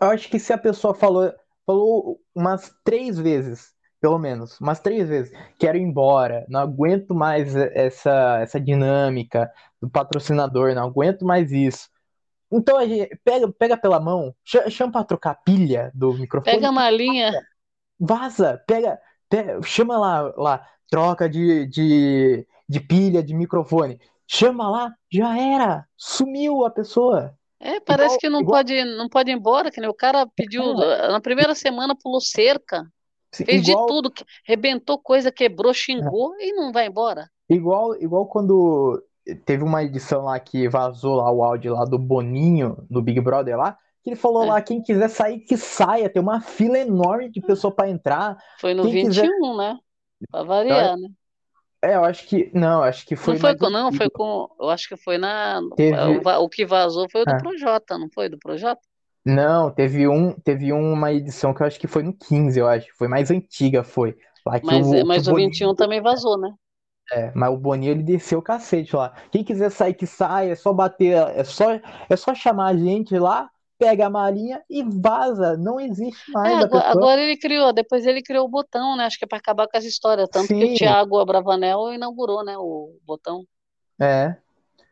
Eu acho que se a pessoa falou, falou umas três vezes, pelo menos, umas três vezes, quero ir embora, não aguento mais essa, essa dinâmica, do patrocinador, não aguento mais isso. Então a gente pega, pega pela mão, chama pra trocar a pilha do microfone. Pega a malinha. Vaza, pega, pega chama lá, lá, troca de, de, de pilha, de microfone. Chama lá, já era, sumiu a pessoa. É, parece igual, que não, igual... pode, não pode ir embora, que nem o cara pediu, é. na primeira semana pulou cerca, Sim, fez igual... de tudo, rebentou coisa, quebrou, xingou é. e não vai embora. Igual, igual quando teve uma edição lá que vazou lá o áudio lá do Boninho, no Big Brother lá, que ele falou é. lá, quem quiser sair, que saia, tem uma fila enorme de pessoa para entrar. Foi no quem 21, quiser... né? Pra variar, então, né? É, eu acho que. Não, acho que foi. Não foi com, não, foi com. Eu acho que foi na. Teve... O, o, que vazou foi o do ah. Projota, não foi? Do Projota? Não, teve um, teve uma edição que eu acho que foi no 15, eu acho. Foi mais antiga, foi. Lá mas o, mas o, o 21 também vazou, né? É, mas o Boninho ele desceu o cacete lá. Quem quiser sair que sai, é só bater, é só, é só chamar a gente lá, pega a malinha e vaza. Não existe mais. É, agora, agora, ele criou, depois ele criou o botão, né? Acho que é para acabar com as histórias. Tanto Sim. que o Thiago Abravanel inaugurou, né? O botão. É.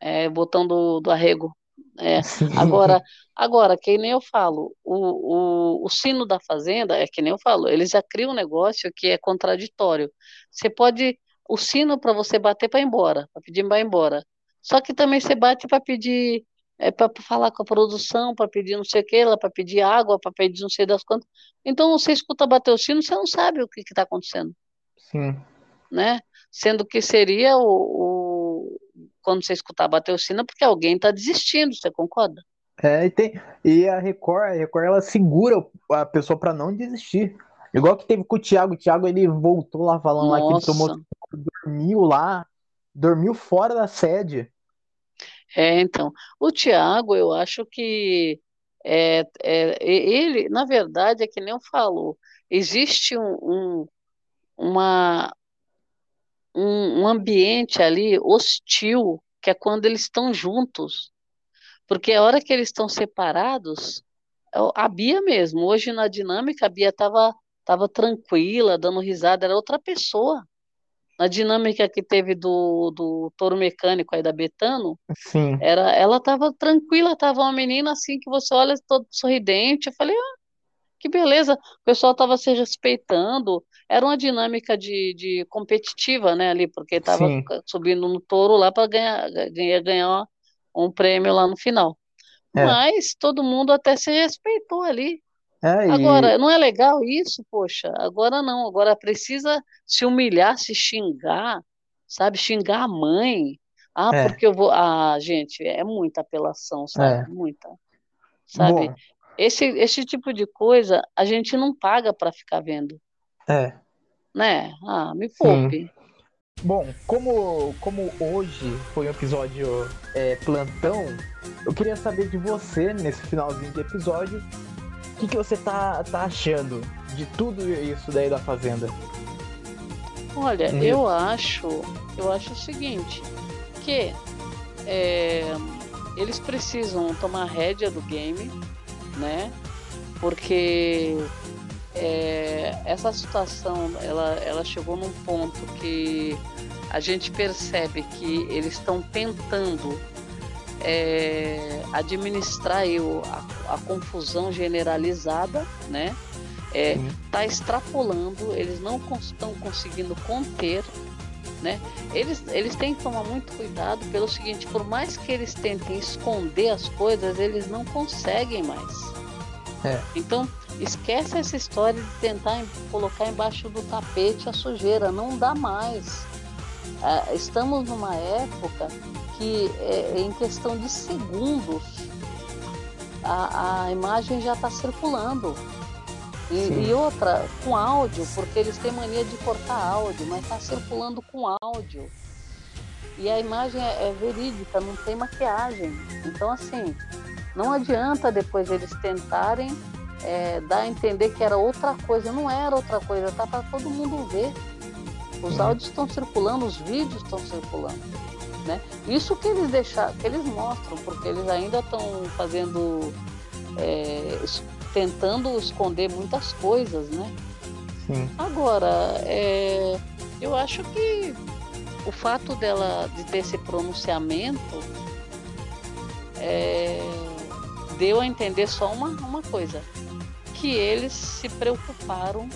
É, botão do, do arrego. É. Agora, agora, que nem eu falo, o, o, o sino da fazenda, é que nem eu falo, eles já criam um negócio que é contraditório. Você pode, o sino para você bater para ir embora, para pedir para ir embora. Só que também você bate para pedir, é para falar com a produção, para pedir não sei o que, para pedir água, para pedir não sei das quantas. Então você escuta bater o sino, você não sabe o que está acontecendo. Sim. Né? Sendo que seria o, o quando você escutar bater o sino, é porque alguém está desistindo, você concorda? É, e, tem, e a Record, a Record ela segura a pessoa para não desistir. Igual que teve com o Thiago, o Thiago ele voltou lá falando Nossa. lá que ele tomou, dormiu lá, dormiu fora da sede. É, então, o Thiago, eu acho que é, é, ele, na verdade, é que nem eu falo, existe um, um uma, um, um ambiente ali hostil, que é quando eles estão juntos. Porque a hora que eles estão separados, é a Bia mesmo, hoje na dinâmica, a Bia estava tava tranquila, dando risada, era outra pessoa. Na dinâmica que teve do, do touro mecânico aí da Betano, Sim. Era, ela estava tranquila, estava uma menina assim que você olha todo sorridente. Eu falei, ah, que beleza, o pessoal estava se respeitando. Era uma dinâmica de, de competitiva, né, ali, porque estava subindo no touro lá para ganhar, ganhar, ganhar um prêmio lá no final. É. Mas todo mundo até se respeitou ali. É, agora, e... não é legal isso, poxa? Agora não, agora precisa se humilhar, se xingar, sabe? Xingar a mãe. Ah, é. porque eu vou. Ah, gente, é muita apelação, sabe? É. Muita. Sabe? Bom, esse, esse tipo de coisa a gente não paga para ficar vendo. É. Né? Ah, me poupe. Sim. Bom, como, como hoje foi um episódio é, plantão, eu queria saber de você, nesse finalzinho de episódio, que, que você tá, tá achando de tudo isso daí da Fazenda? Olha, hum. eu acho, eu acho o seguinte, que é, eles precisam tomar rédea do game, né? Porque é, essa situação ela, ela chegou num ponto que a gente percebe que eles estão tentando é, administrar eu, a, a, confusão generalizada, né? É, tá extrapolando, eles não estão conseguindo conter, né? Eles, eles têm que tomar muito cuidado pelo seguinte, por mais que eles tentem esconder as coisas, eles não conseguem mais. É. Então, esquece essa história de tentar colocar embaixo do tapete a sujeira, não dá mais. É, estamos numa época que, é, em questão de segundos, a, a imagem já está circulando. E, e, outra, com áudio, porque eles têm mania de cortar áudio, mas está circulando com áudio. E a imagem é, é verídica, não tem maquiagem. Então, assim, não adianta depois eles tentarem é, dar a entender que era outra coisa. Não era outra coisa, tá para todo mundo ver. Os áudios estão circulando, os vídeos estão circulando. Né? Isso que eles deixaram, que eles mostram, porque eles ainda estão fazendo, é, tentando esconder muitas coisas, né? Sim. Agora, é, eu acho que o fato dela de ter esse pronunciamento é, deu a entender só uma, uma coisa, que eles se preocuparam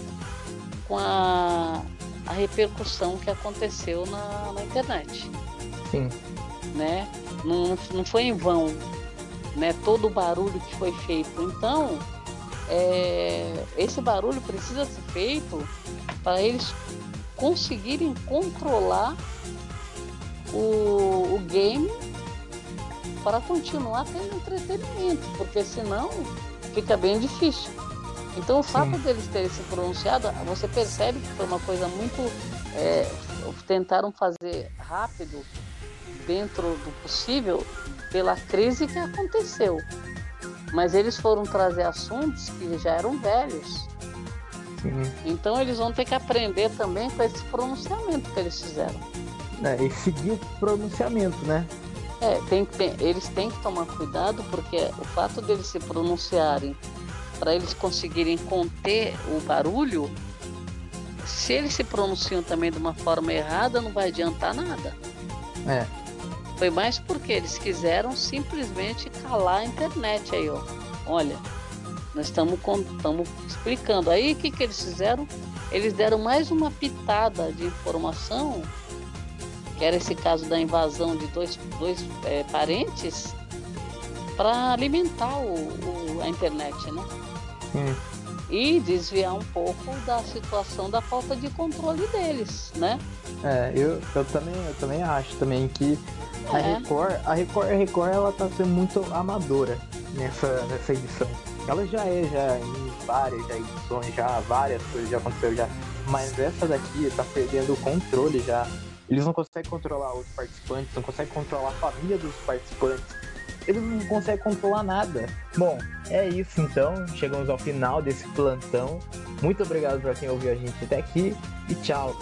com a, a repercussão que aconteceu na, na internet. Sim. Né? Não, não foi em vão né? todo o barulho que foi feito. Então, é, esse barulho precisa ser feito para eles conseguirem controlar o, o game para continuar tendo entretenimento, porque senão fica bem difícil. Então o fato Sim. deles terem se pronunciado, você percebe que foi uma coisa muito. É, tentaram fazer rápido, dentro do possível, pela crise que aconteceu. Mas eles foram trazer assuntos que já eram velhos. Sim. Então eles vão ter que aprender também com esse pronunciamento que eles fizeram. É, e seguir o pronunciamento, né? É, tem, eles têm que tomar cuidado porque o fato deles se pronunciarem para eles conseguirem conter o barulho, se eles se pronunciam também de uma forma errada, não vai adiantar nada. É. Foi mais porque eles quiseram simplesmente calar a internet aí, ó. Olha, nós estamos explicando. Aí o que, que eles fizeram? Eles deram mais uma pitada de informação, que era esse caso da invasão de dois, dois é, parentes, para alimentar o, o, a internet, né? Hum. E desviar um pouco da situação da falta de controle deles, né? É, eu, eu, também, eu também acho também que a é. Record, a Record, a Record ela tá sendo muito amadora nessa, nessa edição. Ela já é, já em várias já edições, já várias coisas já aconteceram já. Mas essa daqui tá perdendo o controle já. Eles não conseguem controlar os participantes, não conseguem controlar a família dos participantes. Eles não conseguem controlar nada. Bom, é isso então. Chegamos ao final desse plantão. Muito obrigado para quem ouviu a gente até aqui e tchau.